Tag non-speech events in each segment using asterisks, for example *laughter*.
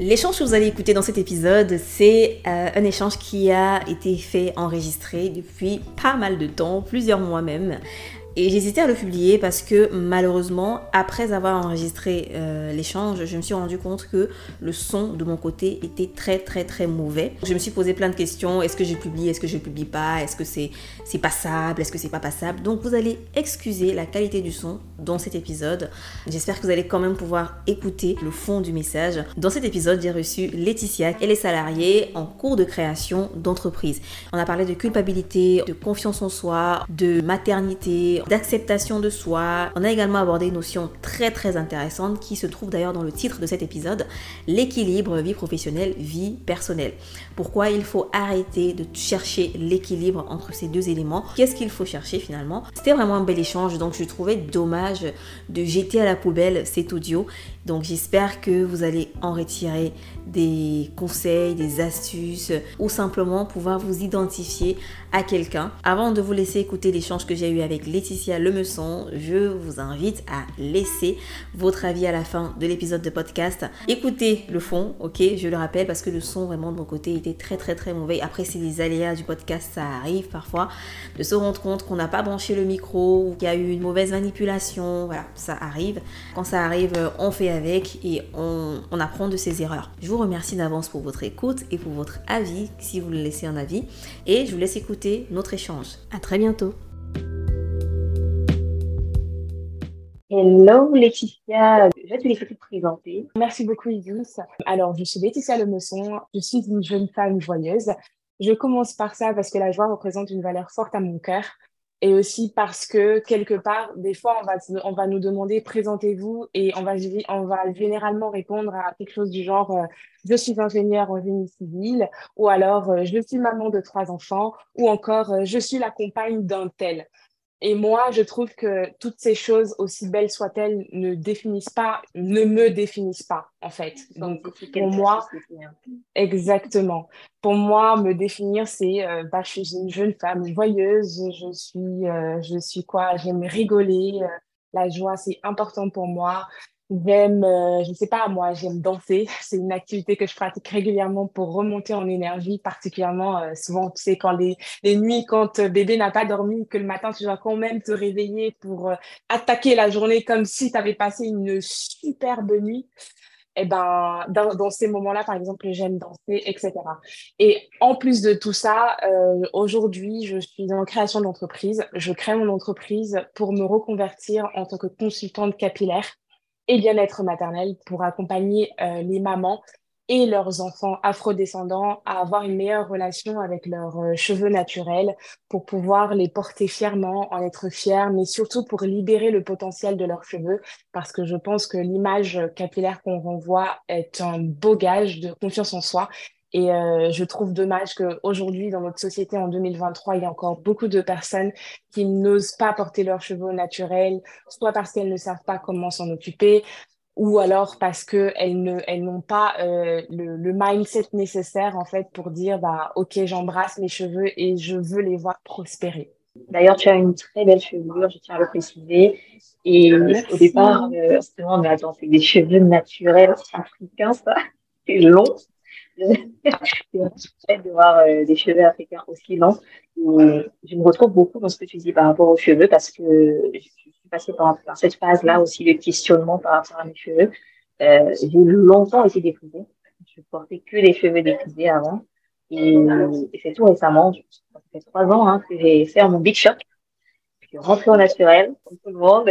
L'échange que vous allez écouter dans cet épisode, c'est euh, un échange qui a été fait, enregistré depuis pas mal de temps, plusieurs mois même, et j'hésitais à le publier parce que malheureusement, après avoir enregistré euh, l'échange, je me suis rendu compte que le son de mon côté était très très très mauvais. Je me suis posé plein de questions. Est-ce que je publie? Est-ce que je publie pas? Est-ce que c'est c'est passable? Est-ce que c'est pas passable? Donc vous allez excuser la qualité du son dans cet épisode. J'espère que vous allez quand même pouvoir écouter le fond du message. Dans cet épisode, j'ai reçu Laetitia et les salariés en cours de création d'entreprise. On a parlé de culpabilité, de confiance en soi, de maternité, d'acceptation de soi. On a également abordé une notion très très intéressante qui se trouve d'ailleurs dans le titre de cet épisode, l'équilibre vie professionnelle, vie personnelle. Pourquoi il faut arrêter de chercher l'équilibre entre ces deux éléments Qu'est-ce qu'il faut chercher finalement? C'était vraiment un bel échange, donc je trouvais dommage de jeter à la poubelle cet audio. Donc j'espère que vous allez en retirer des conseils, des astuces ou simplement pouvoir vous identifier à quelqu'un. Avant de vous laisser écouter l'échange que j'ai eu avec Laetitia Lemeçon, je vous invite à laisser votre avis à la fin de l'épisode de podcast. Écoutez le fond, ok, je le rappelle parce que le son vraiment de mon côté était très très très mauvais. Après c'est des aléas du podcast, ça arrive parfois de se rendre compte qu'on n'a pas branché le micro ou qu'il y a eu une mauvaise manipulation. Voilà, ça arrive. Quand ça arrive, on fait avec et on, on apprend de ses erreurs. Je vous remercie d'avance pour votre écoute et pour votre avis si vous le laissez un avis et je vous laisse écouter notre échange. À très bientôt. Hello Laetitia, je vais te laisser te présenter. Merci beaucoup Idous. Alors, je suis Laetitia Lemeçon, je suis une jeune femme joyeuse. Je commence par ça parce que la joie représente une valeur forte à mon cœur et aussi parce que quelque part, des fois, on va, on va nous demander présentez-vous et on va, on va généralement répondre à quelque chose du genre euh, je suis ingénieur en génie civil ou alors euh, je suis maman de trois enfants ou encore euh, je suis la compagne d'un tel. Et moi, je trouve que toutes ces choses, aussi belles soient-elles, ne définissent pas, ne me définissent pas, en fait. Donc, pour moi, exactement. Pour moi, me définir, c'est, euh, bah, je suis une jeune femme joyeuse, je suis, euh, je suis quoi, j'aime rigoler, euh, la joie, c'est important pour moi. J'aime, euh, je ne sais pas, moi, j'aime danser. *laughs* C'est une activité que je pratique régulièrement pour remonter en énergie, particulièrement euh, souvent, tu sais, quand les, les nuits, quand euh, bébé n'a pas dormi, que le matin, tu dois quand même te réveiller pour attaquer la journée comme si tu avais passé une superbe nuit. Et eh ben, dans, dans ces moments-là, par exemple, j'aime danser, etc. Et en plus de tout ça, aujourd'hui, je suis en création d'entreprise. Je crée mon entreprise pour me reconvertir en tant que consultante capillaire et bien-être maternel pour accompagner euh, les mamans et leurs enfants afrodescendants à avoir une meilleure relation avec leurs euh, cheveux naturels pour pouvoir les porter fièrement, en être fiers, mais surtout pour libérer le potentiel de leurs cheveux. Parce que je pense que l'image capillaire qu'on renvoie est un beau gage de confiance en soi et euh, je trouve dommage qu'aujourd'hui, dans notre société, en 2023, il y a encore beaucoup de personnes qui n'osent pas porter leurs cheveux naturels, soit parce qu'elles ne savent pas comment s'en occuper, ou alors parce qu'elles ne, elles n'ont pas euh, le, le, mindset nécessaire, en fait, pour dire, bah, OK, j'embrasse mes cheveux et je veux les voir prospérer. D'ailleurs, tu as une très belle chevelure, je tiens à le préciser. Et au départ, euh, on a c'est des cheveux naturels africains, ça. C'est long *laughs* de voir euh, des cheveux africains aussi longs. je me retrouve beaucoup dans ce que tu dis par rapport aux cheveux parce que je suis passée par, cette phase-là aussi de questionnement par rapport à mes cheveux. Euh, j'ai longtemps été défrisée. Je portais que des cheveux défrisés avant. Et, c'est tout récemment, ça fait trois ans hein, que j'ai fait mon big shop. Je suis rentrée au naturel, comme tout le monde.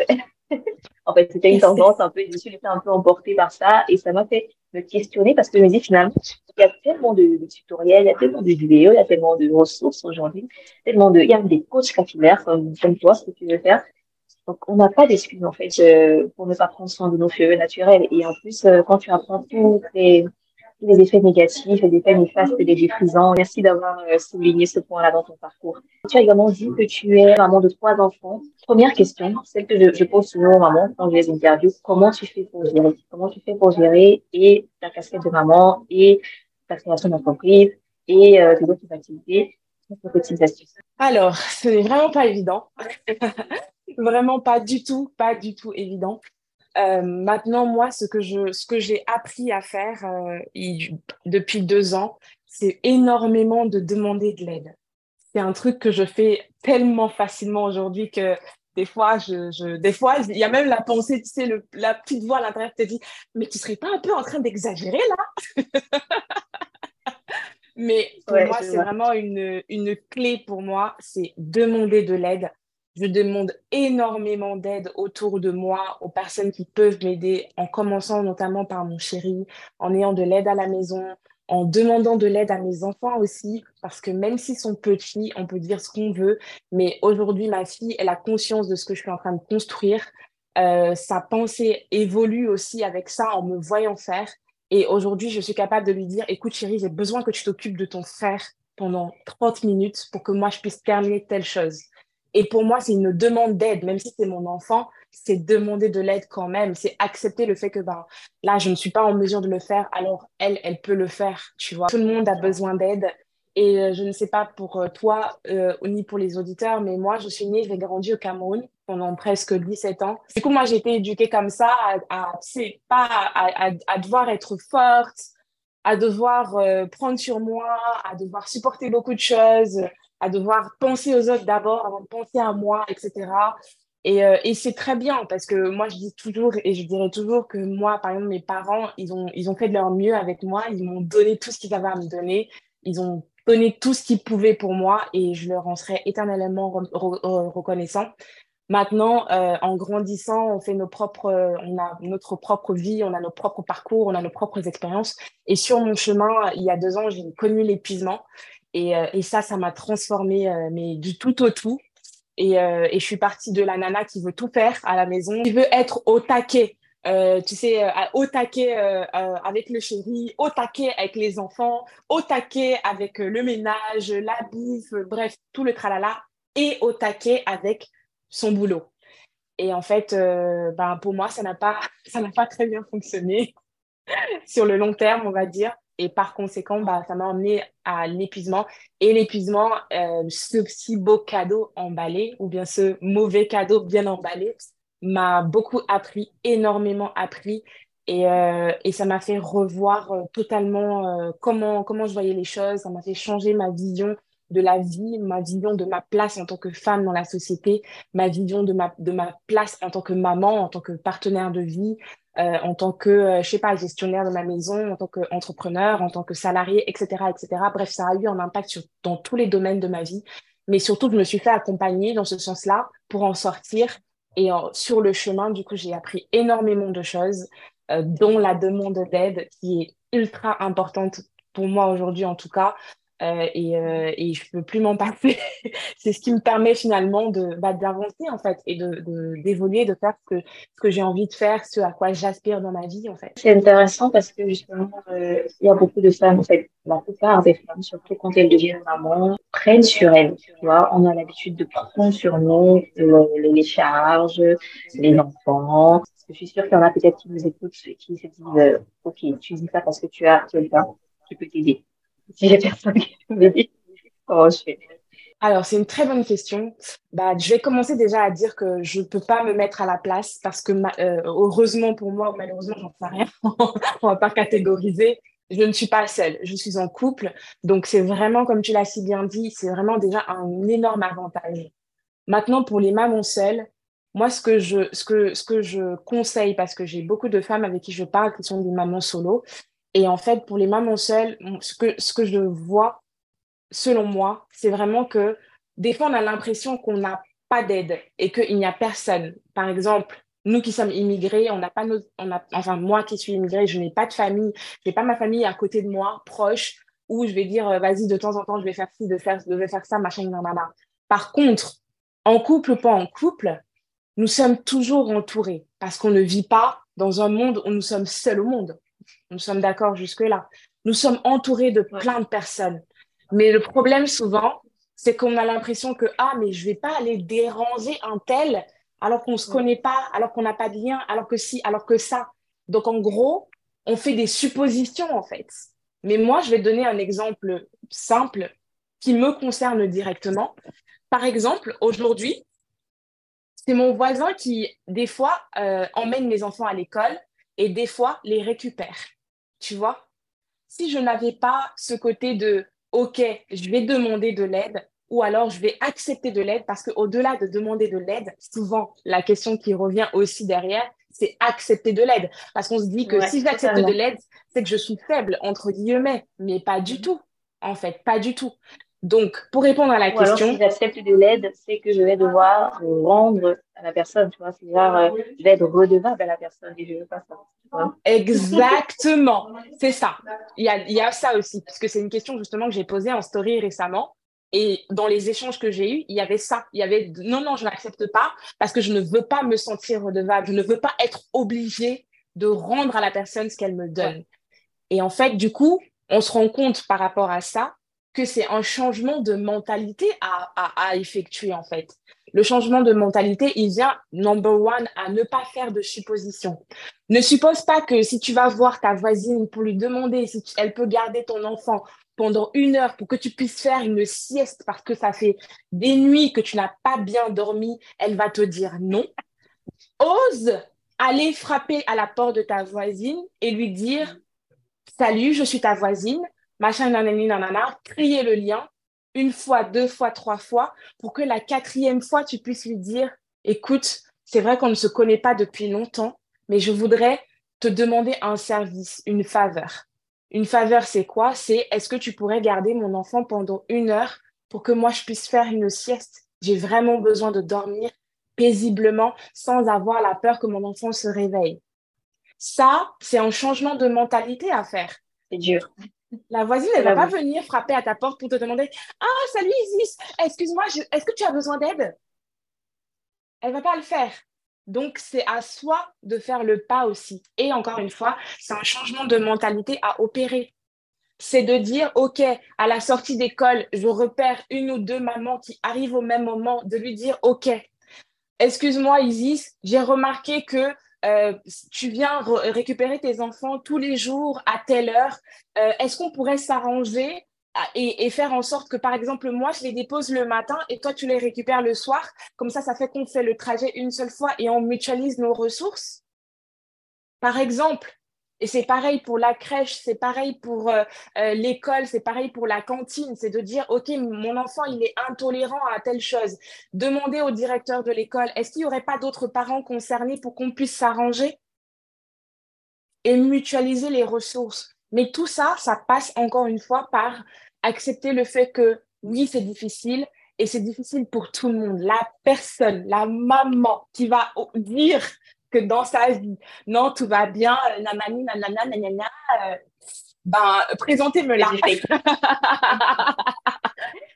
*laughs* en fait, c'était une tendance un peu, je suis un peu emportée par ça et ça m'a fait me questionner parce que je me dis finalement, il y a tellement de, tutoriels, il y a tellement de vidéos, il y a tellement de ressources aujourd'hui, tellement de, il y a des coachs capillaires comme, comme toi, ce que tu veux faire. Donc, on n'a pas d'excuses, en fait, euh, pour ne pas prendre soin de nos cheveux naturels. Et en plus, euh, quand tu apprends tous les, les effets négatifs, les effets néfastes des défrisants. Merci d'avoir euh, souligné ce point-là dans ton parcours. Tu as également dit que tu es maman de trois enfants. Première question, celle que je, pose souvent aux mamans quand je les interviews, comment tu fais pour gérer Comment tu fais pour gérer et ta casquette de maman et ta création d'entreprise et euh, tes autres activités? Alors, ce n'est vraiment pas évident. *laughs* vraiment pas du tout, pas du tout évident. Euh, maintenant, moi, ce que je, ce que j'ai appris à faire euh, depuis deux ans, c'est énormément de demander de l'aide. C'est un truc que je fais tellement facilement aujourd'hui que des fois, je, je, des fois, il y a même la pensée, tu sais, le, la petite voix à l'intérieur qui te dit, mais tu serais pas un peu en train d'exagérer là? *laughs* Mais pour moi, c'est vraiment une, une clé pour moi, c'est demander de l'aide. Je demande énormément d'aide autour de moi, aux personnes qui peuvent m'aider, en commençant notamment par mon chéri, en ayant de l'aide à la maison, en demandant de l'aide à mes enfants aussi, parce que même s'ils sont petits, on peut dire ce qu'on veut, mais aujourd'hui, ma fille, elle a conscience de ce que je suis en train de construire. Euh, sa pensée évolue aussi avec ça en me voyant faire. Et aujourd'hui, je suis capable de lui dire, écoute chérie, j'ai besoin que tu t'occupes de ton frère pendant 30 minutes pour que moi, je puisse terminer telle chose. Et pour moi, c'est une demande d'aide, même si c'est mon enfant, c'est demander de l'aide quand même, c'est accepter le fait que ben, là, je ne suis pas en mesure de le faire, alors elle, elle peut le faire, tu vois. Tout le monde a besoin d'aide. Et euh, je ne sais pas pour euh, toi euh, ni pour les auditeurs, mais moi, je suis née, j'ai grandi au Cameroun pendant presque 17 ans. Du coup, moi, j'ai été éduquée comme ça, à, c'est pas à, à, devoir être forte, à devoir prendre sur moi, à devoir supporter beaucoup de choses, à devoir penser aux autres d'abord avant de penser à moi, etc. Et, euh, et c'est très bien parce que moi, je dis toujours et je dirais toujours que moi, par exemple, mes parents, ils ont, ils ont fait de leur mieux avec moi. Ils m'ont donné tout ce qu'ils avaient à me donner. Ils ont donné tout ce qu'ils pouvaient pour moi et je leur en serai éternellement reconnaissant. Maintenant, euh, en grandissant, on fait nos propres, on a notre propre vie, on a nos propres parcours, on a nos propres expériences. Et sur mon chemin, il y a deux ans, j'ai connu l'épuisement. Et, euh, et, ça, ça m'a transformée, mais du tout au tout. Euh, et, je suis partie de la nana qui veut tout faire à la maison, qui veut être au taquet. Euh, tu sais, euh, au taquet avec le chéri, au taquet avec les enfants, au taquet avec le ménage, la bouffe, bref, tout le tralala, et au taquet avec son boulot. Et en fait, ben, pour moi, ça n'a pas, *laughs* ça n'a pas très bien fonctionné *laughs* sur le long terme, on va dire. Et par conséquent, bah, ça m'a emmené à l'épuisement. Et l'épuisement, euh, ce si beau cadeau emballé, ou bien ce mauvais cadeau bien emballé, m'a beaucoup appris, énormément appris. Et, euh, et ça m'a fait revoir euh, totalement comment, comment je voyais les choses. Ça m'a fait changer ma vision de la vie, ma vision de ma place en tant que femme dans la société, ma vision de ma, de ma place en tant que maman, en tant que partenaire de vie, euh, en tant que, euh, je sais pas, gestionnaire de ma maison, en tant qu'entrepreneur, en tant que salarié, etc., etc. Bref, ça a eu un impact sur, dans tous les domaines de ma vie. Mais surtout, je me suis fait accompagner dans ce sens-là pour en sortir. Et sur le chemin, du coup, j'ai appris énormément de choses, euh, dont la demande d'aide qui est ultra importante pour moi aujourd'hui en tout cas, euh, et, euh, et je peux plus m'en passer. *laughs* c'est ce qui me permet finalement de bah, d'avancer en fait et de d'évoluer, de, faire ce que ce que j'ai envie de faire, ce à quoi j'aspire dans ma vie en fait. C'est intéressant parce que justement euh, il y a beaucoup de femmes en fait, la plupart des femmes surtout quand elles deviennent maman prennent sur elles. Tu vois, on a l'habitude de prendre sur nous les, les charges, les enfants. Je suis sûre qu'il y en a peut-être qui nous écoutent qui se disent ok tu dis ça parce que tu as quelqu'un qui peut t'aider alors, c'est une très bonne question. Bah, je vais commencer déjà à dire que je ne peux pas me mettre à la place parce que, euh, heureusement pour moi, ou malheureusement, j'en sais rien, *laughs* on va pas catégoriser. Je ne suis pas seule, je suis en couple. Donc, c'est vraiment, comme tu l'as si bien dit, c'est vraiment déjà un énorme avantage. Maintenant, pour les mamans seules, moi, ce que je, ce que je conseille, parce que j'ai beaucoup de femmes avec qui je parle qui sont des mamans solo, et en fait, pour les mamans seules, ce que, ce que je vois, selon moi, c'est vraiment que des fois, on a l'impression qu'on n'a pas d'aide et qu'il n'y a personne. Par exemple, nous qui sommes immigrés, on n'a pas nos, on a, enfin, moi qui suis immigrée, je n'ai pas de famille, je n'ai pas ma famille à côté de moi, proche, où je vais dire, euh, vas-y, de temps en temps, je vais faire ci, de faire, je vais faire ça, machin, nanana. Par contre, en couple ou pas en couple, nous sommes toujours entourés parce qu'on ne vit pas dans un monde où nous sommes seuls au monde. Nous sommes d'accord jusque-là. Nous sommes entourés de plein de personnes. Mais le problème souvent, c'est qu'on a l'impression que, ah, mais je vais pas aller déranger un tel alors qu'on ne se connaît pas, alors qu'on n'a pas de lien, alors que si, alors que ça. Donc, en gros, on fait des suppositions, en fait. Mais moi, je vais donner un exemple simple qui me concerne directement. Par exemple, aujourd'hui, C'est mon voisin qui, des fois, euh, emmène mes enfants à l'école et des fois les récupère. Tu vois? Si je n'avais pas ce côté de OK, je vais demander de l'aide ou alors je vais accepter de l'aide parce qu'au-delà de demander de l'aide, souvent la question qui revient aussi derrière, c'est accepter de l'aide. Parce qu'on se dit que si j'accepte de l'aide, c'est que je suis faible, entre guillemets, mais pas du mm-hmm. tout. En fait, pas du tout. Donc, pour répondre à la question. Alors, si j'accepte de l'aide, c'est que je vais devoir rendre à la personne, tu vois. C'est genre, euh, je vais être redevable à la personne et je veux pas ça. Exactement. *laughs* c'est ça. Il y a, il y a ça aussi, parce que c'est une question justement que j'ai posée en story récemment. Et dans les échanges que j'ai eus, il y avait ça. Il y avait non, non, je n'accepte pas parce que je ne veux pas me sentir redevable. Je ne veux pas être obligée de rendre à la personne ce qu'elle me donne. Et en fait, du coup, on se rend compte par rapport à ça que c'est un changement de mentalité à, effectuer, en fait. Le changement de mentalité, il vient, number one, à ne pas faire de suppositions. Ne suppose pas que si tu vas voir ta voisine pour lui demander si elle peut garder ton enfant pendant une heure pour que tu puisses faire une sieste parce que ça fait des nuits que tu n'as pas bien dormi, elle va te dire non. Ose aller frapper à la porte de ta voisine et lui dire Salut, je suis ta voisine, machin, nanani, nanana, crier le lien une fois, deux fois, trois fois pour que la quatrième fois, tu puisses lui dire Écoute, c'est vrai qu'on ne se connaît pas depuis longtemps, mais je voudrais te demander un service, une faveur. Une faveur, c'est quoi? C'est est-ce que tu pourrais garder mon enfant pendant une heure pour que moi, je puisse faire une sieste? J'ai vraiment besoin de dormir paisiblement sans avoir la peur que mon enfant se réveille. Ça, c'est un changement de mentalité à faire. C'est dur. La voisine, elle ne va pas venir frapper à ta porte pour te demander Ah, salut Isis, excuse-moi, est-ce que tu as besoin d'aide? Elle ne va pas le faire. Donc, c'est à soi de faire le pas aussi. Et encore une fois, c'est un changement de mentalité à opérer. C'est de dire, OK, à la sortie d'école, je repère une ou deux mamans qui arrivent au même moment, de lui dire, OK, excuse-moi Isis, j'ai remarqué que euh, tu viens récupérer tes enfants tous les jours à telle heure. Euh, est-ce qu'on pourrait s'arranger et, faire en sorte que, par exemple, moi, je les dépose le matin et toi, tu les récupères le soir? Comme ça, ça fait qu'on fait le trajet une seule fois et on mutualise nos ressources? Par exemple, et c'est pareil pour la crèche, c'est pareil pour euh, euh, l'école, c'est pareil pour la cantine. C'est de dire, OK, mon enfant, il est intolérant à telle chose. Demander au directeur de l'école, est-ce qu'il n'y aurait pas d'autres parents concernés pour qu'on puisse s'arranger et mutualiser les ressources? Mais tout ça, ça passe encore une fois par accepter le fait que oui, c'est difficile et c'est difficile pour tout le monde. La personne, la maman qui va dire que dans sa vie, non, tout va bien, nanani, nanana, nanana, euh, ben, présentez-me la. *laughs*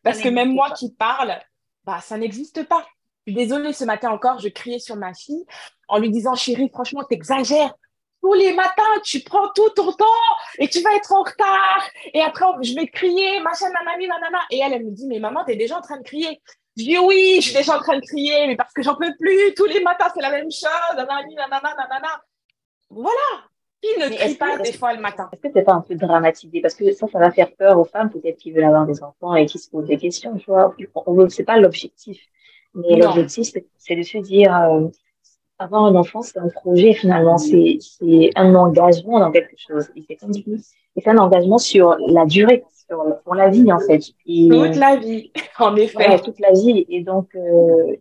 Parce que même moi qui parle, bah, ça n'existe pas. Désolée, ce matin encore, je criais sur ma fille en lui disant, chérie, franchement, t'exagères tous les matins, tu prends tout ton temps et tu vas être en retard. Et après, je vais crier, machin, nanani, nanana. Et elle, elle me dit, mais maman, t'es déjà en train de crier. Je dis, oui, je suis déjà en train de crier, mais parce que j'en peux plus. Tous les matins, c'est la même chose. Nanani, nanana, nanana. Voilà. Qui ne crie pas des fois le matin? Est-ce que c'est pas un peu dramatisé? Parce que ça, ça va faire peur aux femmes, peut-être qui veulent avoir des enfants et qui se posent des questions, tu vois. C'est pas l'objectif. Mais l'objectif, c'est de se dire, euh, avoir un enfant, c'est un projet finalement, c'est un engagement dans quelque chose. Et c'est un engagement sur la durée, sur, pour la vie en fait. toute la vie, *laughs* en effet. toute la vie. Et donc, euh,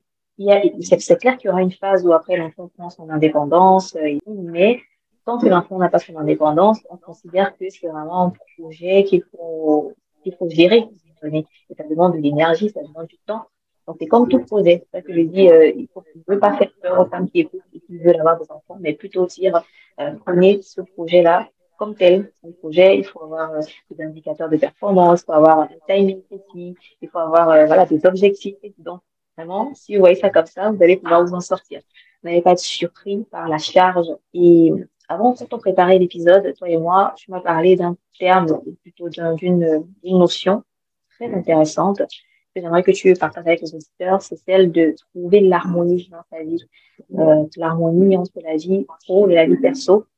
c'est clair qu'il y aura une phase où après l'enfant prend son indépendance, euh, mais tant que l'enfant n'a pas son indépendance, on considère que c'est vraiment un projet qu'il faut, qu'il faut gérer. Et ça demande de l'énergie, ça demande du temps. Donc, c'est comme tout projet. C'est ça que je dis, euh, il ne veut pas faire peur aux femmes qui écoutent et qui veulent avoir des enfants, mais plutôt dire, euh, prenez ce projet-là comme tel. Un projet, il faut avoir euh, des indicateurs de performance, il faut avoir un timing précis, il faut avoir euh, voilà, des objectifs. Donc, vraiment, si vous voyez ça comme ça, vous allez pouvoir vous en sortir. Vous n'allez pas être surpris par la charge. Et avant, quand on préparait l'épisode, toi et moi, tu m'as parlé d'un terme, plutôt d'une notion très intéressante que j'aimerais que tu partages avec les auditeurs, c'est celle de trouver l'harmonie dans sa vie, euh, l'harmonie entre la vie pro et la vie perso euh,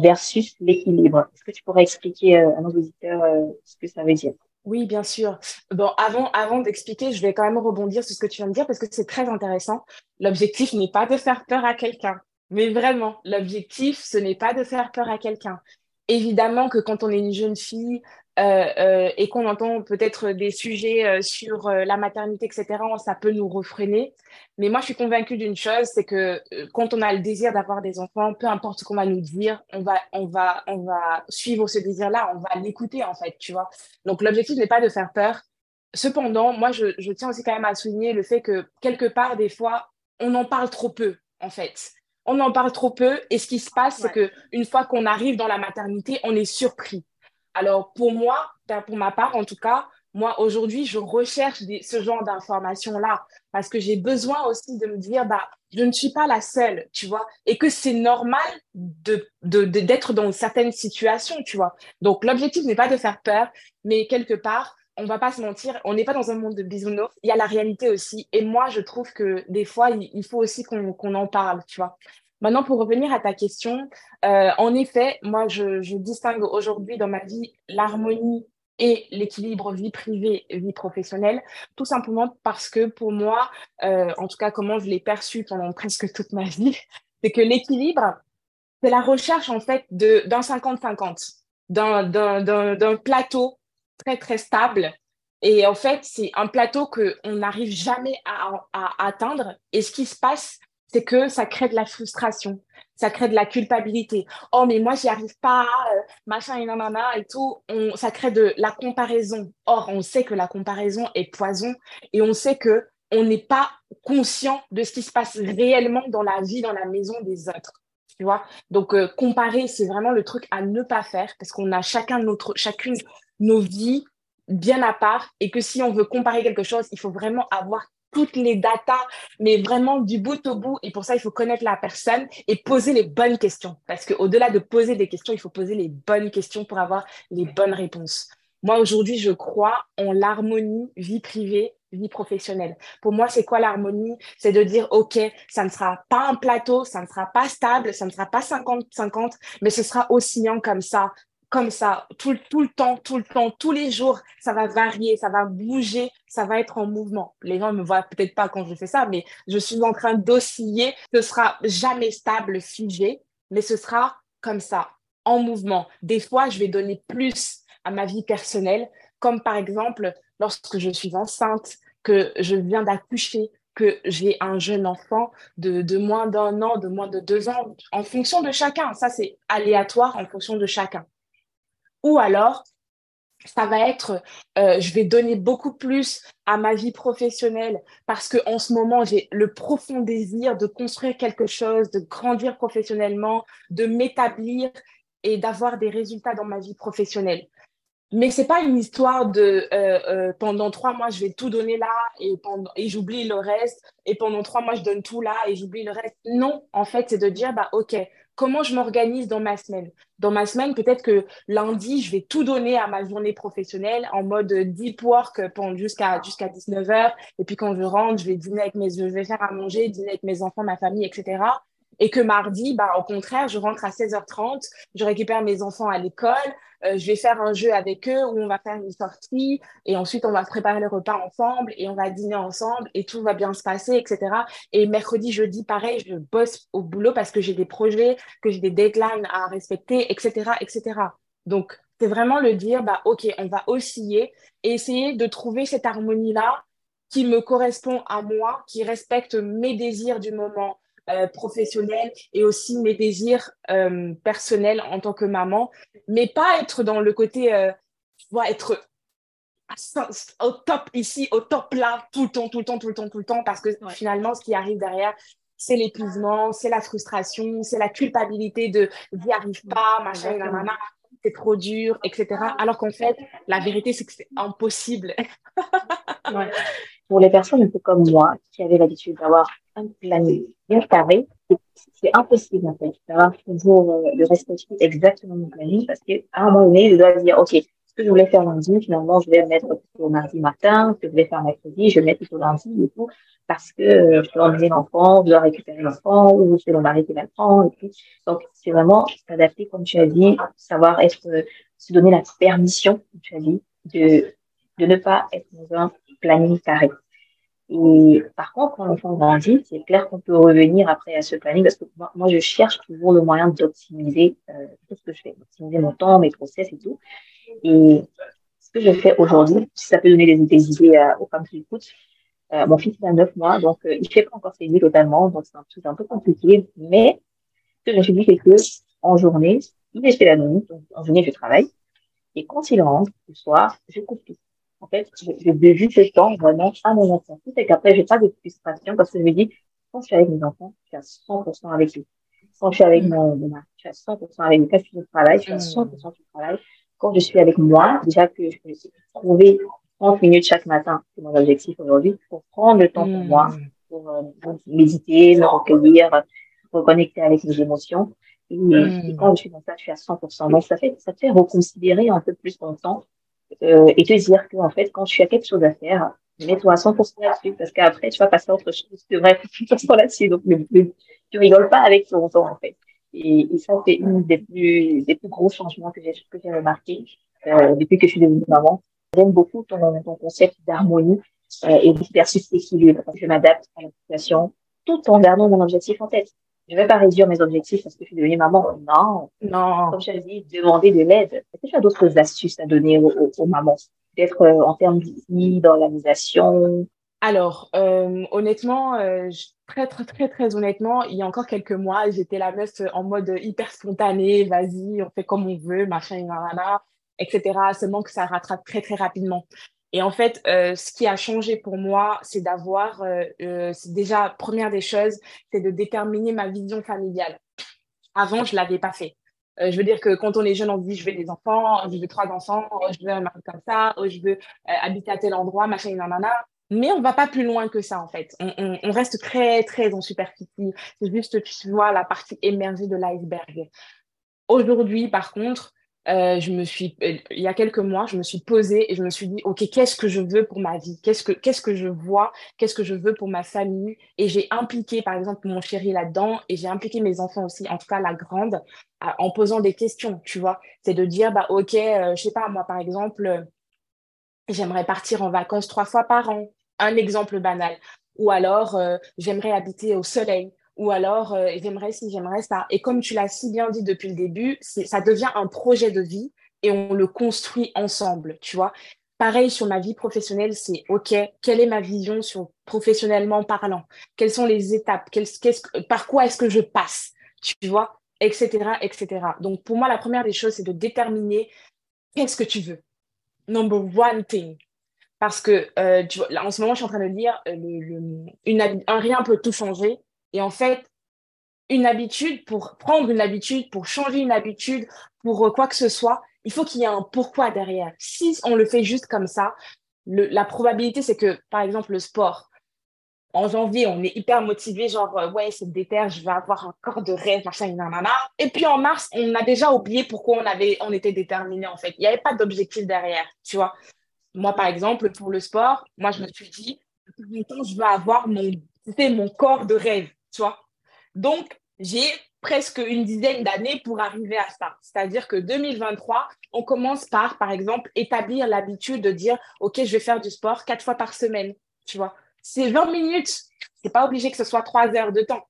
versus l'équilibre. Est-ce que tu pourrais expliquer euh, à nos auditeurs euh, ce que ça veut dire? Oui, bien sûr. Bon, avant, avant d'expliquer, je vais quand même rebondir sur ce que tu viens de dire parce que c'est très intéressant. L'objectif n'est pas de faire peur à quelqu'un. Mais vraiment, l'objectif, ce n'est pas de faire peur à quelqu'un. Évidemment que quand on est une jeune fille euh, euh, et qu'on entend peut-être des sujets euh, sur la maternité, etc., ça peut nous refréner. Mais moi, je suis convaincue d'une chose, c'est que quand on a le désir d'avoir des enfants, peu importe ce qu'on va nous dire, on va, on va, on va suivre ce désir-là, on va l'écouter en fait, tu vois. Donc l'objectif n'est pas de faire peur. Cependant, moi, je, je tiens aussi quand même à souligner le fait que quelque part, des fois, on en parle trop peu, en fait on en parle trop peu et ce qui se passe, c'est que une fois qu'on arrive dans la maternité, on est surpris. Alors pour moi, ben, pour ma part en tout cas, moi aujourd'hui, je recherche ce genre d'informations-là parce que j'ai besoin aussi de me dire, bah, je ne suis pas la seule, tu vois, et que c'est normal de, d'être dans certaines situations, tu vois. Donc l'objectif n'est pas de faire peur, mais quelque part, on va pas se mentir, on n'est pas dans un monde de bisounours, il y a la réalité aussi. Et moi, je trouve que des fois, il, faut aussi qu'on en parle, tu vois. Maintenant, pour revenir à ta question, euh, en effet, moi, je, distingue aujourd'hui dans ma vie l'harmonie et l'équilibre vie privée vie professionnelle, tout simplement parce que pour moi, euh, en tout cas, comment je l'ai perçu pendant *laughs* presque toute ma vie, c'est que l'équilibre, c'est la recherche en fait d'un 50-50, d'un plateau très, très stable. Et en fait, c'est un plateau qu'on n'arrive jamais à, atteindre. Et ce qui se passe, c'est que ça crée de la frustration, ça crée de la culpabilité. Oh, mais moi, j'y arrive pas, euh, machin et nanana et tout. On, ça crée de la comparaison. Or, on sait que la comparaison est poison et on sait que on n'est pas conscient de ce qui se passe réellement dans la vie, dans la maison des autres. Tu vois Donc, euh, comparer, c'est vraiment le truc à ne pas faire parce qu'on a chacun notre, chacune nos vies bien à part et que si on veut comparer quelque chose, il faut vraiment avoir toutes les datas, mais vraiment du bout au bout. Et pour ça, il faut connaître la personne et poser les bonnes questions. Parce qu'au-delà de poser des questions, il faut poser les bonnes questions pour avoir les bonnes réponses. Moi, aujourd'hui, je crois en l'harmonie vie privée, vie professionnelle. Pour moi, c'est quoi l'harmonie? C'est de dire, OK, ça ne sera pas un plateau, ça ne sera pas stable, ça ne sera pas 50-50, mais ce sera oscillant comme ça, comme ça, tout, le temps, tout le temps, tous les jours, ça va varier, ça va bouger, ça va être en mouvement. Les gens ne me voient peut-être pas quand je fais ça, mais je suis en train d'osciller. Ce sera jamais stable, figé, mais ce sera comme ça, en mouvement. Des fois, je vais donner plus à ma vie personnelle, comme par exemple lorsque je suis enceinte, que je viens d'accoucher, que j'ai un jeune enfant de, de moins d'un an, de moins de deux ans, en fonction de chacun. Ça, c'est aléatoire en fonction de chacun. Ou alors, ça va être, euh, je vais donner beaucoup plus à ma vie professionnelle parce que en ce moment, j'ai le profond désir de construire quelque chose, de grandir professionnellement, de m'établir et d'avoir des résultats dans ma vie professionnelle. Mais c'est pas une histoire de euh, euh, pendant trois mois je vais tout donner là et et j'oublie le reste et pendant trois mois je donne tout là et j'oublie le reste. Non, en fait c'est de dire bah ok comment je m'organise dans ma semaine. Dans ma semaine, peut-être que lundi, je vais tout donner à ma journée professionnelle en mode deep work jusqu'à jusqu'à 19h. Et puis quand je rentre, je vais dîner avec mes, je vais faire à manger, dîner avec mes enfants, ma famille, etc. Et que mardi, bah, au contraire, je rentre à 16h30, je récupère mes enfants à l'école, euh, je vais faire un jeu avec eux où on va faire une sortie et ensuite on va préparer le repas ensemble et on va dîner ensemble et tout va bien se passer, etc. Et mercredi, jeudi, pareil, je bosse au boulot parce que j'ai des projets, que j'ai des deadlines à respecter, etc., etc. Donc, c'est vraiment le dire, bah, OK, on va osciller et essayer de trouver cette harmonie-là qui me correspond à moi, qui respecte mes désirs du moment, euh, professionnelle et aussi mes désirs euh, personnels en tant que maman, mais pas être dans le côté, euh, tu vois, être au top ici, au top là, tout le temps, tout le temps, tout le temps, tout le temps, parce que finalement, ce qui arrive derrière, c'est l'épuisement, c'est la frustration, c'est la culpabilité de n'y arrive pas, machin, maman, c'est trop dur, etc. Alors qu'en fait, la vérité, c'est que c'est impossible. *laughs* Pour les personnes un peu comme moi, qui avaient l'habitude d'avoir un planning bien carré, c'est impossible en fait d'avoir toujours euh, de respecter exactement mon planning parce qu'à un moment donné, je dois dire, OK, ce que je voulais faire lundi, finalement, je vais le mettre plutôt mardi matin, ce que je vais faire mercredi, je vais le mettre plutôt lundi et tout, parce que euh, je dois emmener l'enfant, je dois récupérer l'enfant, ou c'est mon mari qui l'apprend, et puis, donc, c'est vraiment s'adapter, comme tu as dit, savoir être, se donner la permission, comme tu as dit, de de ne pas être dans un planning carré. Et par contre, quand l'enfant grandit, c'est clair qu'on peut revenir après à ce planning parce que moi, je cherche toujours le moyen d'optimiser euh, tout ce que je fais, d'optimiser mon temps, mes process et tout. Et ce que je fais aujourd'hui, si ça peut donner des, des idées aux femmes qui écoutent, euh, mon fils a 9 mois, donc euh, il ne fait pas encore ses nuits totalement, donc c'est un, un, peu compliqué. Mais ce que je me suis dit, c'est que en journée, il est chez la nuit, donc en journée, je travaille. Et quand il rentre le soir, je coupe tout. En fait, je, je dédie ce temps vraiment à mon enfant. C'est qu'après, j'ai pas de frustration parce que je me dis, quand je suis avec mes enfants, je suis à 100% avec eux. Quand je suis avec mon, mon mari, je suis à 100% avec eux. Quand je suis au travail, je suis à 100% du travail. Quand je suis avec moi, déjà que je peux trouver 30 minutes chaque matin, c'est mon objectif aujourd'hui, pour prendre le temps pour moi, pour, euh, méditer, me recueillir, reconnecter avec mes émotions. Et, et, quand je suis dans ça, je suis à 100%. Donc, ça fait, ça fait reconsidérer un peu plus ton temps euh, et te dire que, en fait, quand suis à quelque chose à faire, mets-toi à 100% là-dessus parce qu'après, tu vas passer à autre chose. Tu vas là-dessus. Donc, tu rigoles pas avec ton temps, en fait. Et, et ça, c'est une des plus, des plus gros changements que j'ai, que j'ai remarqué euh, depuis que je suis devenue maman. J'aime beaucoup ton, ton concept d'harmonie euh, et versus équilibre. Je m'adapte à la situation tout en gardant mon objectif en tête. Je ne vais pas réduire mes objectifs parce que je suis devenue maman. Non. Non. Comme je dit, demander de l'aide. Est-ce que tu as d'autres astuces à donner aux, aux, aux mamans? Peut-être euh, en termes d'organisation Alors, euh, honnêtement, euh, très, très, très, très honnêtement, il y a encore quelques mois, j'étais la meuf en mode hyper spontané, vas-y, on fait comme on veut, machin, etc. Seulement que ça rattrape très, très rapidement. Et en fait, euh, ce qui a changé pour moi, c'est d'avoir, euh, euh, déjà, première des choses, c'est de déterminer ma vision familiale. Avant, je l'avais pas fait. Euh, je veux dire que quand on est jeune, on se dit, je veux des enfants, je veux trois enfants, je veux un mari comme ça, je veux habiter à tel endroit, machin, nanana. Mais on va pas plus loin que ça, en fait. On, on, on reste très, très en superficie. C'est juste, tu vois, la partie émergée de l'iceberg. Aujourd'hui, par contre, euh, je me suis, il y a quelques mois, je me suis posée et je me suis dit, OK, qu'est-ce que je veux pour ma vie? Qu'est-ce que, je vois? Qu'est-ce que je veux pour ma famille? Et j'ai impliqué, par exemple, mon chéri là-dedans et j'ai impliqué mes enfants aussi, en tout cas la grande, en posant des questions, tu vois? C'est de dire, bah, OK, euh, je sais pas, moi, par exemple, euh, j'aimerais partir en vacances trois fois par an. Un exemple banal. Ou alors, euh, j'aimerais habiter au soleil ou alors euh, j'aimerais si j'aimerais ça. Et comme tu l'as si bien dit depuis le début, ça devient un projet de vie et on le construit ensemble, tu vois. Pareil sur ma vie professionnelle, c'est OK, quelle est ma vision sur professionnellement parlant? Quelles sont les étapes? Par quoi est-ce que je passe? Tu vois? Etc. etc. Donc pour moi, la première des choses, c'est de déterminer qu'est-ce que tu veux. Number one thing. Parce que euh, tu vois, là, en ce moment, je suis en train de lire euh, le, un rien peut tout changer et en fait, une habitude, pour prendre une habitude, pour changer une habitude, pour quoi que ce soit, il faut qu'il y ait un pourquoi derrière. Si on le fait juste comme ça, la probabilité, c'est que, par exemple, le sport, en janvier, on est hyper motivé, genre, euh, ouais, c'est déter, je vais avoir un corps de rêve, machin, nanana. Et puis en mars, on a déjà oublié pourquoi on, avait, on était déterminé, en fait. Il n'y avait pas d'objectif derrière, tu vois. Moi, par exemple, pour le sport, moi, je me suis dit, je vais avoir mon, mon corps de rêve tu. Donc, j'ai presque une dizaine d'années pour arriver à ça. C'est-à-dire que 2023, on commence par, par exemple, établir l'habitude de dire, OK, je vais faire du sport quatre fois par semaine, tu vois. C'est 20 minutes. C'est pas obligé que ce soit trois heures de temps.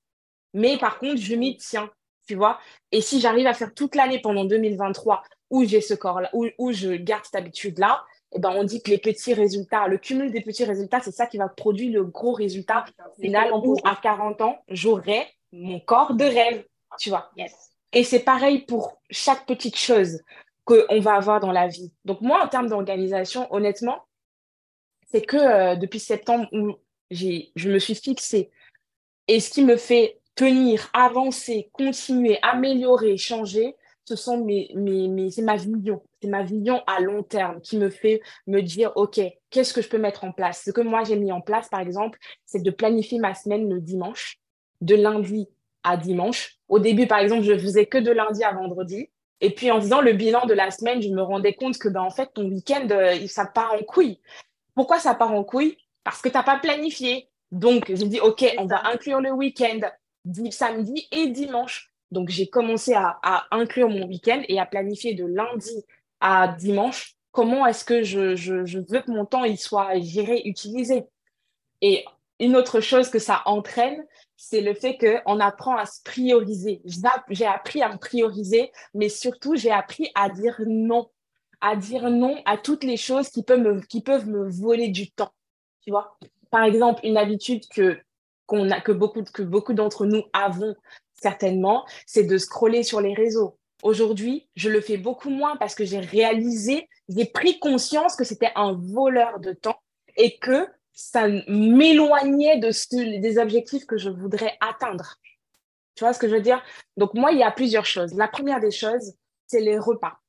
Mais par contre, je m'y tiens, tu vois. Et si j'arrive à faire toute l'année pendant 2023 où j'ai ce corps-là, où je garde cette habitude-là, eh ben, on dit que les petits résultats, le cumul des petits résultats, c'est ça qui va produire le gros résultat final où à 40 ans, j'aurai mon corps de rêve, tu vois. Yes. Et c'est pareil pour chaque petite chose qu'on va avoir dans la vie. Donc moi, en termes d'organisation, honnêtement, c'est que euh, depuis septembre où je me suis fixée et ce qui me fait tenir, avancer, continuer, améliorer, changer, ce sont mes, mes, c'est ma vision, c'est ma vision à long terme qui me fait me dire, OK, qu'est-ce que je peux mettre en place? Ce que moi j'ai mis en place, par exemple, c'est de planifier ma semaine le dimanche, de lundi à dimanche. Au début, par exemple, je faisais que de lundi à vendredi. Et puis en faisant le bilan de la semaine, je me rendais compte que ben, en fait, ton week-end, euh, ça part en couille. Pourquoi ça part en couille? Parce que tu n'as pas planifié. Donc, je me dis, OK, on va inclure le week-end, samedi et dimanche. Donc, j'ai commencé à, inclure mon week-end et à planifier de lundi à dimanche comment est-ce que je, veux que mon temps il soit géré, utilisé. Et une autre chose que ça entraîne, c'est le fait qu'on apprend à se prioriser. J'ai appris à me prioriser, mais surtout, j'ai appris à dire non. À dire non à toutes les choses qui peuvent me, qui peuvent me voler du temps. Tu vois? Par exemple, une habitude que, a, que beaucoup, que beaucoup d'entre nous avons certainement, c'est de scroller sur les réseaux. Aujourd'hui, je le fais beaucoup moins parce que j'ai réalisé, j'ai pris conscience que c'était un voleur de temps et que ça m'éloignait de des objectifs que je voudrais atteindre. Tu vois ce que je veux dire? Donc moi, il y a plusieurs choses. La première des choses, c'est les repas.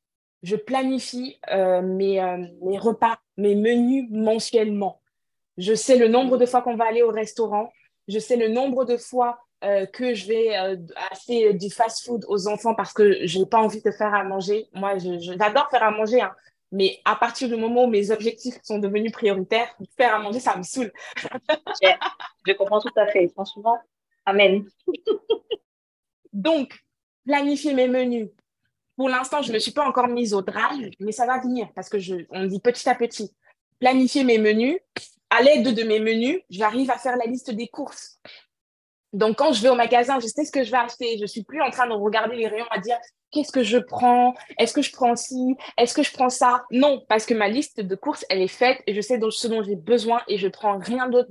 Je planifie euh, mes, euh, mes repas, mes menus mensuellement. Je sais le nombre de fois qu'on va aller au restaurant. Je sais le nombre de fois euh, que je vais acheter du fast-food aux enfants parce que je n'ai pas envie de faire à manger. Moi, j'adore faire à manger, hein. Mais à partir du moment où mes objectifs sont devenus prioritaires, faire à manger, ça me saoule. *laughs* je comprends tout à fait. Franchement, amen. *laughs* Donc, planifier mes menus. Pour l'instant, je ne me suis pas encore mise au drive, mais ça va venir parce que je, on dit petit à petit. Planifier mes menus. À l'aide de mes menus, j'arrive à faire la liste des courses. Donc, quand je vais au magasin, je sais ce que je vais acheter. Je ne suis plus en train de regarder les rayons à dire qu'est-ce que je prends? Est-ce que je prends ci? Est-ce que je prends ça? Non, parce que ma liste de courses, elle est faite et je sais ce dont j'ai besoin et je prends rien d'autre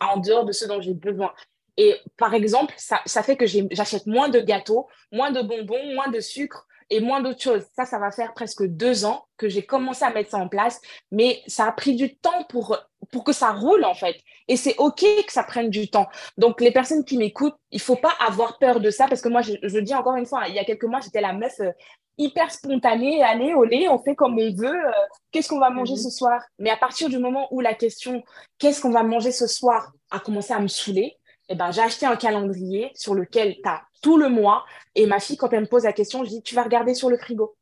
en dehors de ce dont j'ai besoin. Et par exemple, ça, ça fait que j'achète moins de gâteaux, moins de bonbons, moins de sucre, et moins d'autres choses. Ça, ça va faire presque deux ans que j'ai commencé à mettre ça en place, mais ça a pris du temps pour, pour que ça roule, en fait. Et c'est OK que ça prenne du temps. Donc, les personnes qui m'écoutent, il faut pas avoir peur de ça, parce que moi, je, je dis encore une fois, il y a quelques mois, j'étais la meuf euh, hyper spontanée, allez, olé, on fait comme on veut, euh, qu'est-ce qu'on va manger mhm. ce soir? Mais à partir du moment où la question, qu'est-ce qu'on va manger ce soir, a commencé à me saouler, eh ben, j'ai acheté un calendrier sur lequel tu as tout le mois. Et ma fille, quand elle me pose la question, je dis, tu vas regarder sur le frigo.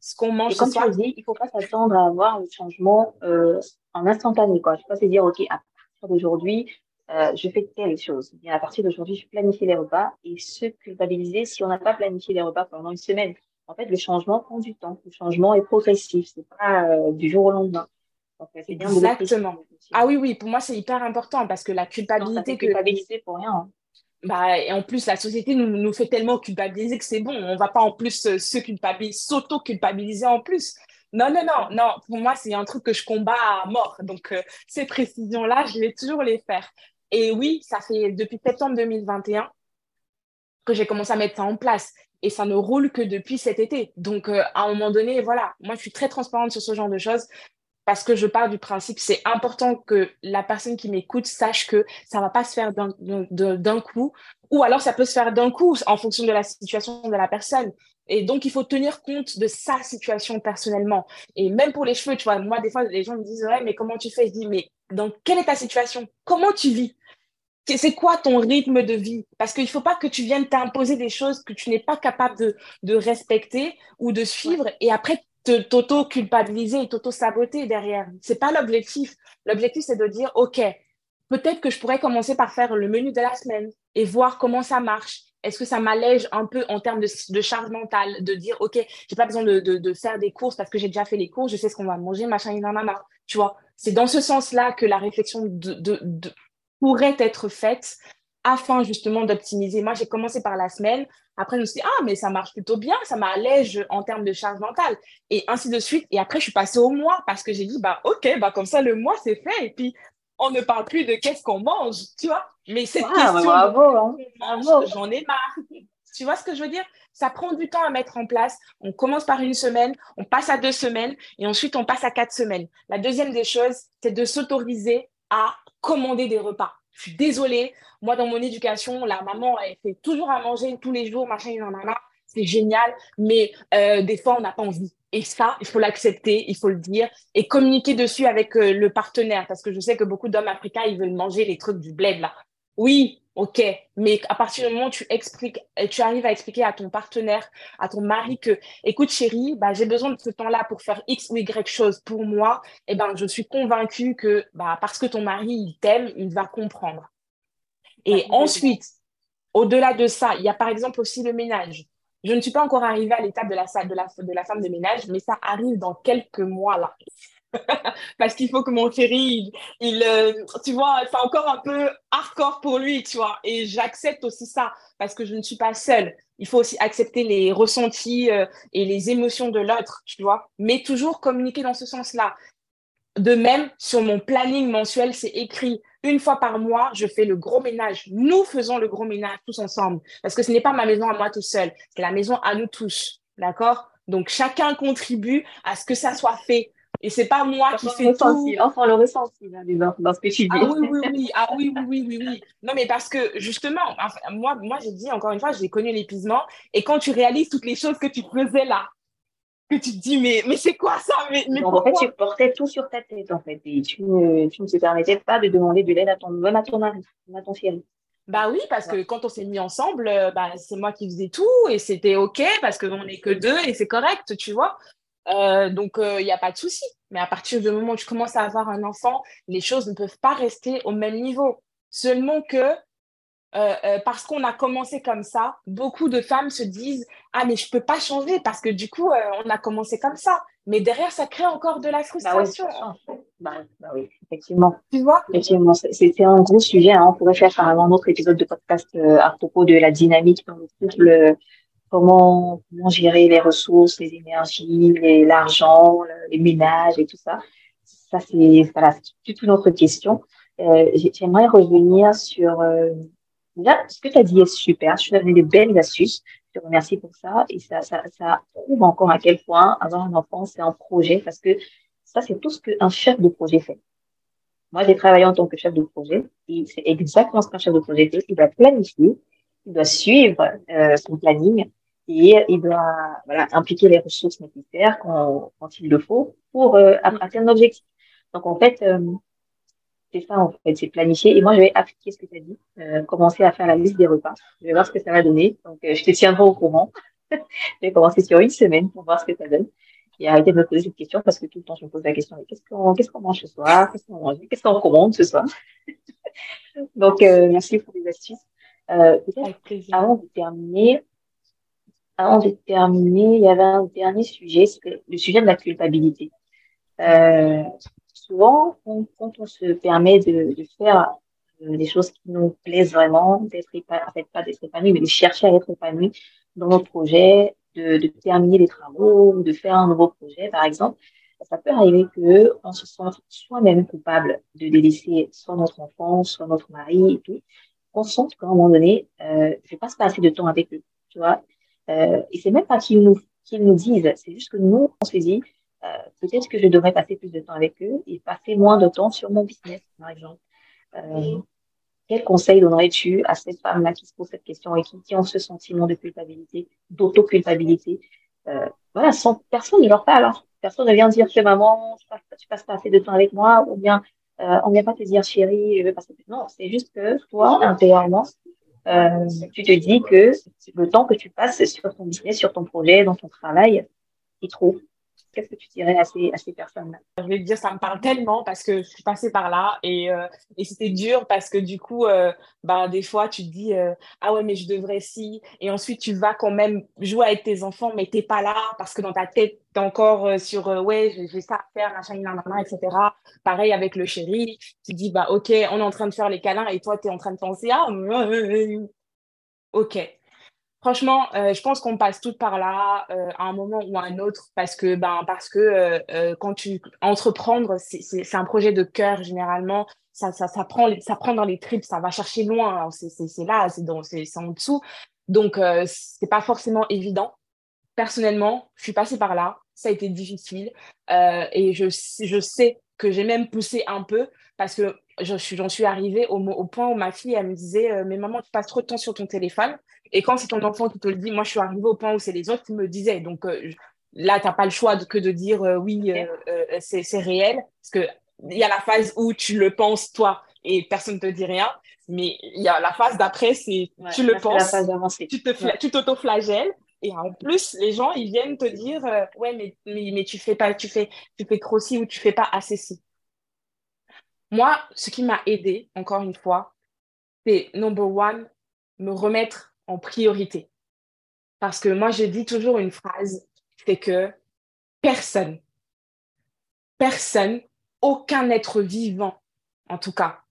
Ce qu'on mange. Et comme tu dis, il ne faut pas s'attendre à avoir un changement euh, en instantané. Quoi. Je ne pas se dire, OK, à d'aujourd'hui, euh, je fais telle chose. Bien, à partir d'aujourd'hui, je planifie les repas et se culpabiliser si on n'a pas planifié les repas pendant une semaine. En fait, le changement prend du temps. Le changement est progressif. Ce n'est pas euh, du jour au lendemain. Exactement. Ah oui, oui, pour moi, c'est hyper important parce que la culpabilité. que... culpabiliser pour rien. Hein. Bah, et en plus, la société nous, nous fait tellement culpabiliser que c'est bon. On va pas en plus euh, se culpabiliser, s'auto-culpabiliser en plus. Non, non, non, non. Pour moi, c'est un truc que je combats à mort. Donc, euh, ces précisions-là, je vais toujours les faire. Et oui, ça fait depuis septembre 2021 que j'ai commencé à mettre ça en place. Et ça ne roule que depuis cet été. Donc, euh, à un moment donné, voilà, moi, je suis très transparente sur ce genre de choses parce que je pars du principe, c'est important que la personne qui m'écoute sache que ça va pas se faire d'un coup, ou alors ça peut se faire d'un coup en fonction de la situation de la personne. Et donc, il faut tenir compte de sa situation personnellement. Et même pour les cheveux, tu vois, moi, des fois, les gens me disent, ouais, mais comment tu fais? Je dis, mais dans quelle est ta situation? Comment tu vis? C'est quoi ton rythme de vie? Parce qu'il ne faut pas que tu viennes t'imposer des choses que tu n'es pas capable de, de, respecter ou de suivre et après t'auto-culpabiliser et t'auto-saboter derrière. C'est pas l'objectif. L'objectif, c'est de dire, OK, peut-être que je pourrais commencer par faire le menu de la semaine et voir comment ça marche. Est-ce que ça m'allège un peu en termes de, charge mentale, de dire, OK, j'ai pas besoin de, faire des courses parce que j'ai déjà fait les courses, je sais ce qu'on va manger, machin, nanana. Tu vois, c'est dans ce sens-là que la réflexion pourrait être faite afin justement d'optimiser. Moi, j'ai commencé par la semaine. Après, je me suis dit, ah, mais ça marche plutôt bien, ça m'allège en termes de charge mentale. Et ainsi de suite. Et après, je suis passée au mois parce que j'ai dit, bah, OK, bah, comme ça, le mois, c'est fait. Et puis, on ne parle plus de qu'est-ce qu'on mange, tu vois. Mais cette ah, question, bravo, hein. j'en ai marre. Tu vois ce que je veux dire? Ça prend du temps à mettre en place. On commence par une semaine, on passe à deux semaines et ensuite on passe à quatre semaines. La deuxième des choses, c'est de s'autoriser à commander des repas. Je suis désolée. Moi, dans mon éducation, la maman, elle fait toujours à manger tous les jours, machin, nanana. C'est génial. Mais euh, des fois, on n'a pas envie. Et ça, il faut l'accepter, il faut le dire et communiquer dessus avec euh, le partenaire. Parce que je sais que beaucoup d'hommes africains, ils veulent manger les trucs du bled, là. Oui, ok. Mais à partir du moment où tu expliques, euh, tu arrives à expliquer à ton partenaire, à ton mari que, écoute, chérie, bah, j'ai besoin de ce temps-là pour faire X ou Y chose pour moi. Et eh ben, je suis convaincue que, bah, parce que ton mari, il t'aime, il va comprendre. Et ensuite, au-delà de ça, il y a par exemple aussi le ménage. Je ne suis pas encore arrivée à l'étape de la, de, de la femme de ménage, mais ça arrive dans quelques mois là. *laughs* Parce qu'il faut que mon chéri, il, euh, tu vois, c'est encore un peu hardcore pour lui, tu vois. Et j'accepte aussi ça parce que je ne suis pas seule. Il faut aussi accepter les ressentis euh, et les émotions de l'autre, tu vois. Mais toujours communiquer dans ce sens-là. De même, sur mon planning mensuel, c'est écrit une fois par mois, je fais le gros ménage. Nous faisons le gros ménage tous ensemble. Parce que ce n'est pas ma maison à moi tout seul, c'est la maison à nous tous. D'accord? Donc, chacun contribue à ce que ça soit fait. Et c'est pas moi qui fais tout. Enfin, le ressenti dans, ce que tu dis. Ah oui, oui, oui. Ah oui, oui, oui, oui, oui. *laughs* Non, mais parce que justement, moi, moi j'ai dit encore une fois, j'ai connu l'épuisement. Et quand tu réalises toutes les choses que tu faisais là, que tu te dis, mais, mais c'est quoi ça? Mais, mais En fait, tu portais tout sur ta tête, en fait. Et tu, ne, tu ne te permettais pas de demander de l'aide à ton, même à ton mari, à ton chéri. Bah oui, parce que quand on s'est mis ensemble, euh, bah, c'est moi qui faisais tout et c'était OK parce qu'on n'est que deux et c'est correct, tu vois. Euh, donc, il euh, n'y a pas de souci. Mais à partir du moment où tu commences à avoir un enfant, les choses ne peuvent pas rester au même niveau. Seulement que euh, parce qu'on a commencé comme ça, beaucoup de femmes se disent Ah, mais je ne peux pas changer parce que du coup, on a commencé comme ça. Mais derrière, ça crée encore de la frustration. Bah oui, bah oui effectivement. Tu vois? Effectivement, c'est un gros sujet. Hein. On pourrait faire un autre épisode de podcast à propos de la dynamique dans le couple comment, comment gérer les ressources, les énergies, l'argent, les ménages et tout ça. Ça, c'est voilà, toute une autre question. Euh, J'aimerais revenir sur là, ce que tu as dit est super. Je suis donné de belles astuces. Je te remercie pour ça. Et ça, ça, ça prouve encore à quel point avoir un enfant, c'est un projet parce que ça, c'est tout ce qu'un chef de projet fait. Moi, j'ai travaillé en tant que chef de projet et c'est exactement ce qu'un chef de projet fait. Il doit planifier, il doit suivre euh, son planning, et il doit voilà, impliquer les ressources nécessaires quand, quand il le faut pour euh, atteindre l'objectif. Donc en fait, euh, c'est ça en fait, c'est planifier. Et moi, je vais appliquer ce que tu as dit, euh, commencer à faire la liste des repas. Je vais voir ce que ça va donner. Donc euh, je te tiendrai au courant. *laughs* je vais commencer sur une semaine pour voir ce que ça donne. Et arrêter de me poser cette question parce que tout le temps, je me pose la question, qu'est-ce qu'on qu'est-ce qu'on mange ce soir? Qu'est-ce qu'on mange? Qu'est-ce qu'on commande ce soir? *laughs* Donc, merci pour les astuces. Peut-être avant de terminer, avant de terminer, il y avait un dernier sujet, c'est le sujet de la culpabilité. Euh, souvent, quand, on se permet de, faire euh, des choses qui nous plaisent vraiment, d'être en fait pas d'être épanoui, mais de chercher à être épanoui dans nos projets, de, terminer les travaux, de faire un nouveau projet, par exemple, ça peut arriver que on se sente soi-même coupable de délaisser soit notre enfant, soit notre mari et tout. On sent qu'à un moment donné, euh, je passe pas assez de temps avec eux, tu vois. Euh, et c'est même pas qu'ils nous, qu'ils nous disent, c'est juste que nous, on se dit, peut-être que je devrais passer plus de temps avec eux et passer moins de temps sur mon business, par exemple. Euh, quel conseil donnerais-tu à cette femme-là qui se pose cette question et qui, qui ont ce sentiment de culpabilité, d'auto-culpabilité? Euh, Voilà, sans personne ne leur parle. Hein. Personne ne vient dire que maman, tu passes, tu passes pas assez de temps avec moi, ou bien euh, on vient pas te dire chérie, je veux passer. Non, c'est juste que toi, intérieurement, euh, tu te dis que le temps que tu passes sur ton business, sur ton projet, dans ton travail, est trop. Qu'est-ce que tu dirais à ces, personnes-là? Je vais te dire, ça me parle tellement parce que je suis passée par là et, euh, c'était dur parce que du coup, euh, bah, des fois, tu te dis euh, Ah ouais, mais je devrais si. Et ensuite, tu vas quand même jouer avec tes enfants, mais t'es pas là parce que dans ta tête, t'es encore sur Ouais, j'ai ça à faire, machin, etc. Pareil avec le chéri. Tu dis Bah, ok, on est en train de faire les câlins et toi, tu es en train de penser Ah, ok. Franchement, euh, je pense qu'on passe toutes par là euh, à un moment ou à un autre parce que ben parce que euh, quand tu entreprendre, c'est un projet de cœur généralement. Ça, ça, ça prend ça prend dans les tripes, ça va chercher loin. C'est là, c'est dans c'est en dessous. Donc c'est pas forcément évident. Personnellement, je suis passée par là. Ça a été difficile et je je sais que j'ai même poussé un peu parce que j'en suis, suis arrivée au, au, point où ma fille, elle me disait Mais maman, tu passes trop de temps sur ton téléphone. Et quand c'est ton enfant qui te le dit, moi, je suis arrivée au point où c'est les autres qui me disaient. Donc euh, là, tu n'as pas le choix que de dire euh, oui, euh, c'est réel. Parce qu'il y a la phase où tu le penses, toi, et personne ne te dit rien. Mais il y a la phase d'après, c'est tu le penses, tu te tu t'auto-flagelles. Et en plus, les gens, ils viennent te dire Ouais, mais, mais, mais, tu fais pas, tu fais, tu fais trop ci ou tu fais pas assez ci. Moi, ce qui m'a aidé, encore une fois, c'est number one, me remettre en priorité. Parce que moi, je dis toujours une phrase, c'est que personne, personne, aucun être vivant, en tout cas,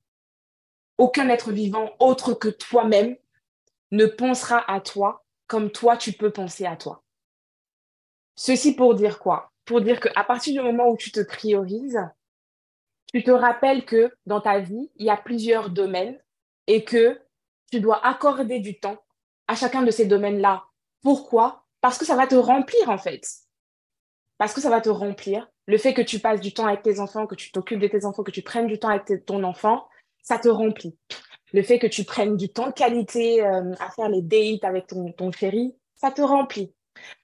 aucun être vivant autre que toi-même ne pensera à toi comme toi, tu peux penser à toi. Ceci pour dire quoi? Pour dire qu'à partir du moment où tu te priorises, tu te rappelles que dans ta vie, il y a plusieurs domaines et que tu dois accorder du temps à chacun de ces domaines-là. Pourquoi? Parce que ça va te remplir en fait. Parce que ça va te remplir. Le fait que tu passes du temps avec tes enfants, que tu t'occupes de tes enfants, que tu prennes du temps avec ton enfant, ça te remplit. Le fait que tu prennes du temps de qualité euh, à faire les dates avec ton, ton chéri, ça te remplit.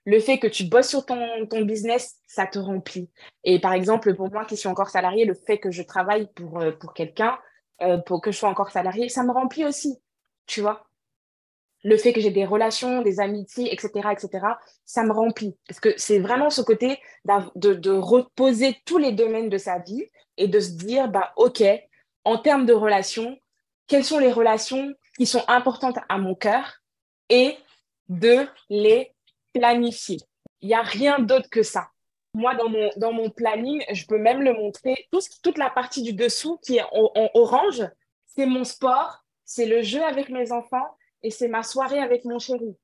Le fait que tu bosses sur ton, business, ça te remplit. Et par exemple, pour moi qui suis encore salarié, le fait que je travaille pour, euh, quelqu'un, euh, pour que je sois encore salarié, ça me remplit aussi. Tu vois Le fait que j'ai des relations, des amitiés, etc., etc., ça me remplit. Parce que c'est vraiment ce côté de, de reposer tous les domaines de sa vie et de se dire, bah, OK, en termes de relations, quelles sont les relations qui sont importantes à mon cœur et de les planifier. Il n'y a rien d'autre que ça. Moi, dans mon, planning, je peux même le montrer. toute la partie du dessous qui est en, orange, c'est mon sport, c'est le jeu avec mes enfants et c'est ma soirée avec mon chéri.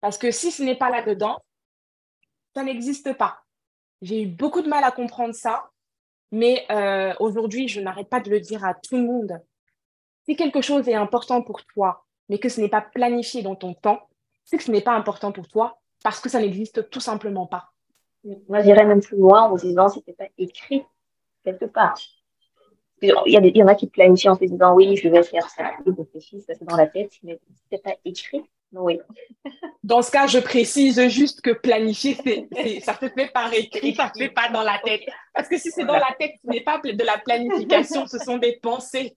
Parce que si ce n'est pas là-dedans, ça n'existe pas. J'ai eu beaucoup de mal à comprendre ça, mais euh, aujourd'hui, je n'arrête pas de le dire à tout le monde. Si quelque chose est important pour toi, mais que ce n'est pas planifié dans ton temps, c'est que ce n'est pas important pour toi parce que ça n'existe tout simplement pas. Moi, j'irais même plus loin en disant que ce pas écrit quelque part. Il y, a il y en a qui planifient en se disant oui, je vais faire ça, ils réfléchissent, ça c'est dans la tête, mais ce n'est pas écrit. Oui. *laughs* Dans ce cas, je précise juste que planifier, c'est, ça se fait par écrit, ça se fait pas dans la tête. Parce que si c'est dans la tête, ce n'est pas de la planification, ce sont des pensées.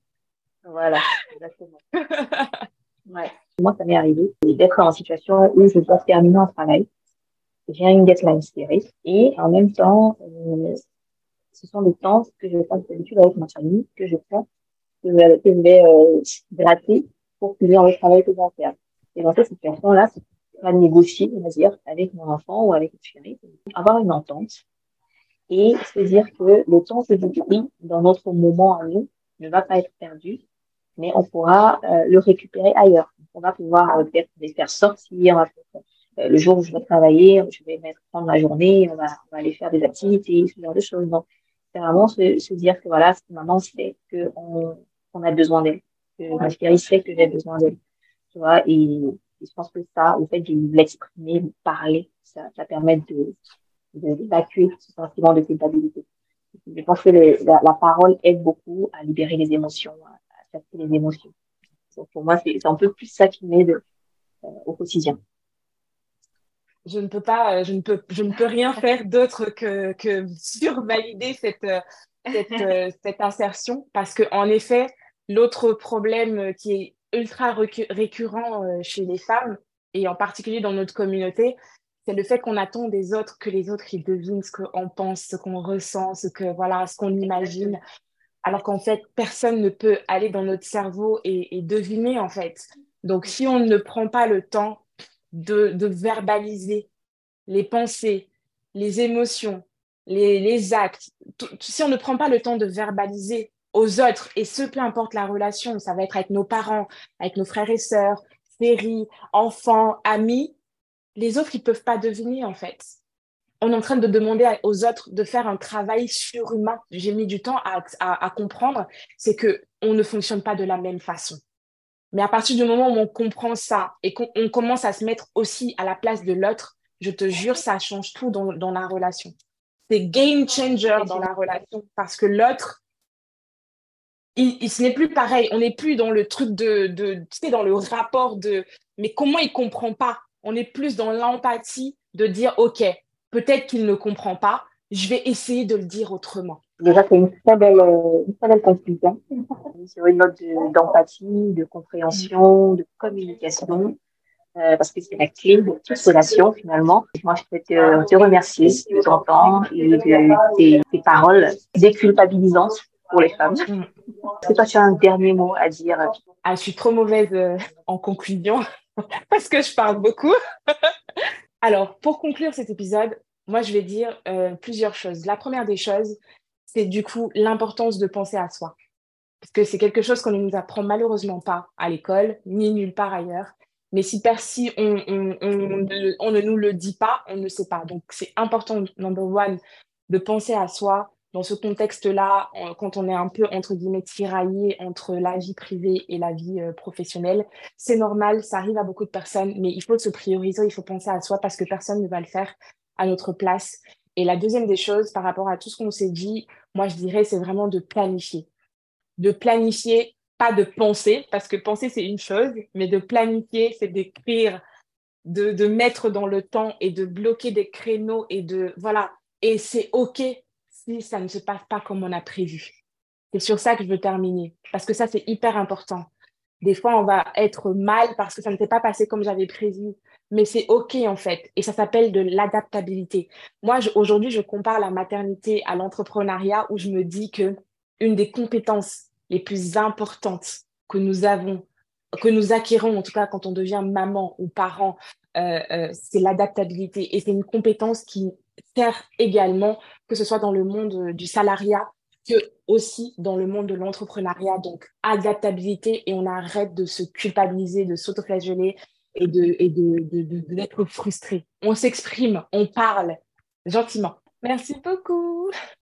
Voilà, exactement. *laughs* Ouais. Moi, ça m'est arrivé d'être en situation où je dois terminer un travail. J'ai une deadline serrée et en même temps, euh, ce sont des temps que je passe d'habitude avec ma famille, que je prends, que je, vais euh, gratter pour finir le travail que je vais faire. Et dans cette situation-là, c'est pas négocier, on va dire, avec mon enfant ou avec mon chéri, avoir une entente et se dire que le temps que je pris dans notre moment à nous ne va pas être perdu mais on pourra euh, le récupérer ailleurs. On va pouvoir euh, peut-être les faire sortir, euh, le jour où je vais travailler, je vais mettre prendre la journée, on va, on va aller faire des activités, ce genre de choses. Donc, c'est vraiment se, se, dire que voilà, maman sait qu'on on a besoin d'elle, que ma chérie sait que j'ai besoin d'elle. Tu vois, et, je pense que ça, au fait de l'exprimer, de parler, ça, ça permet de d'évacuer ce sentiment de culpabilité. Je pense que la, la, parole aide beaucoup à libérer les émotions, les émotions. pour moi, c'est un peu plus ça qui m'aide euh, au quotidien. Je ne peux pas, euh, je ne peux, je ne peux rien faire d'autre que, que survalider cette, euh, cette, *laughs* cette insertion parce que en effet, l'autre problème qui est ultra récurrent chez les femmes et en particulier dans notre communauté, c'est le fait qu'on attend des autres que les autres ils devinent ce qu'on pense, ce qu'on ressent, ce que voilà, ce qu'on imagine alors qu'en fait, personne ne peut aller dans notre cerveau et, deviner, en fait. Donc, si on ne prend pas le temps de, verbaliser les pensées, les émotions, les, actes, si on ne prend pas le temps de verbaliser aux autres, et ce, peu importe la relation, ça va être avec nos parents, avec nos frères et sœurs, séries, enfants, amis, les autres, ils ne peuvent pas deviner, en fait on est en train de demander aux autres de faire un travail surhumain. J'ai mis du temps à, comprendre, c'est que on ne fonctionne pas de la même façon. Mais à partir du moment où on comprend ça et qu'on commence à se mettre aussi à la place de l'autre, je te jure, ça change tout dans, la relation. C'est game changer dans la relation parce que l'autre, il, ce n'est plus pareil. On n'est plus dans le truc de, tu sais, dans le rapport de, mais comment il comprend pas? On est plus dans l'empathie de dire, OK, peut-être qu'il ne comprend pas, je vais essayer de le dire autrement. Déjà, c'est une très belle, une très belle conclusion sur une note d'empathie, de, compréhension, de communication, euh, parce que c'est la clé de toute relation finalement. Moi, je peux te, te remercier de ton temps et de tes, paroles déculpabilisantes pour les femmes. Est-ce que toi, tu as un dernier mot à dire? Ah, Je suis trop mauvaise euh, en conclusion. *laughs* parce que je parle beaucoup. *laughs* Alors, pour conclure cet épisode, moi, je vais dire euh, plusieurs choses. La première des choses, c'est du coup l'importance de penser à soi. Parce que c'est quelque chose qu'on ne nous apprend malheureusement pas à l'école, ni nulle part ailleurs. Mais si, on, on, ne nous le dit pas, on ne sait pas. Donc, c'est important, number one, de penser à soi, dans ce contexte-là, quand on est un peu, entre guillemets, tiraillé entre la vie privée et la vie euh, professionnelle, c'est normal, ça arrive à beaucoup de personnes, mais il faut se prioriser, il faut penser à soi parce que personne ne va le faire à notre place. Et la deuxième des choses, par rapport à tout ce qu'on s'est dit, moi, je dirais, c'est vraiment de planifier. De planifier, pas de penser, parce que penser, c'est une chose, mais de planifier, c'est d'écrire, de, de mettre dans le temps et de bloquer des créneaux et de, voilà. Et c'est OK ça ne se passe pas comme on a prévu. C'est sur ça que je veux terminer, parce que ça, c'est hyper important. Des fois, on va être mal parce que ça ne s'est pas passé comme j'avais prévu, mais c'est OK en fait, et ça s'appelle de l'adaptabilité. Moi, aujourd'hui, je compare la maternité à l'entrepreneuriat où je me dis que une des compétences les plus importantes que nous avons, que nous acquérons en tout cas quand on devient maman ou parent, euh, euh, c'est l'adaptabilité. Et c'est une compétence qui sert également, que ce soit dans le monde euh, du salariat, que aussi dans le monde de l'entrepreneuriat. Donc, adaptabilité et on arrête de se culpabiliser, de s'autoflageller et et de, d'être frustré. On s'exprime, on parle gentiment. Merci beaucoup.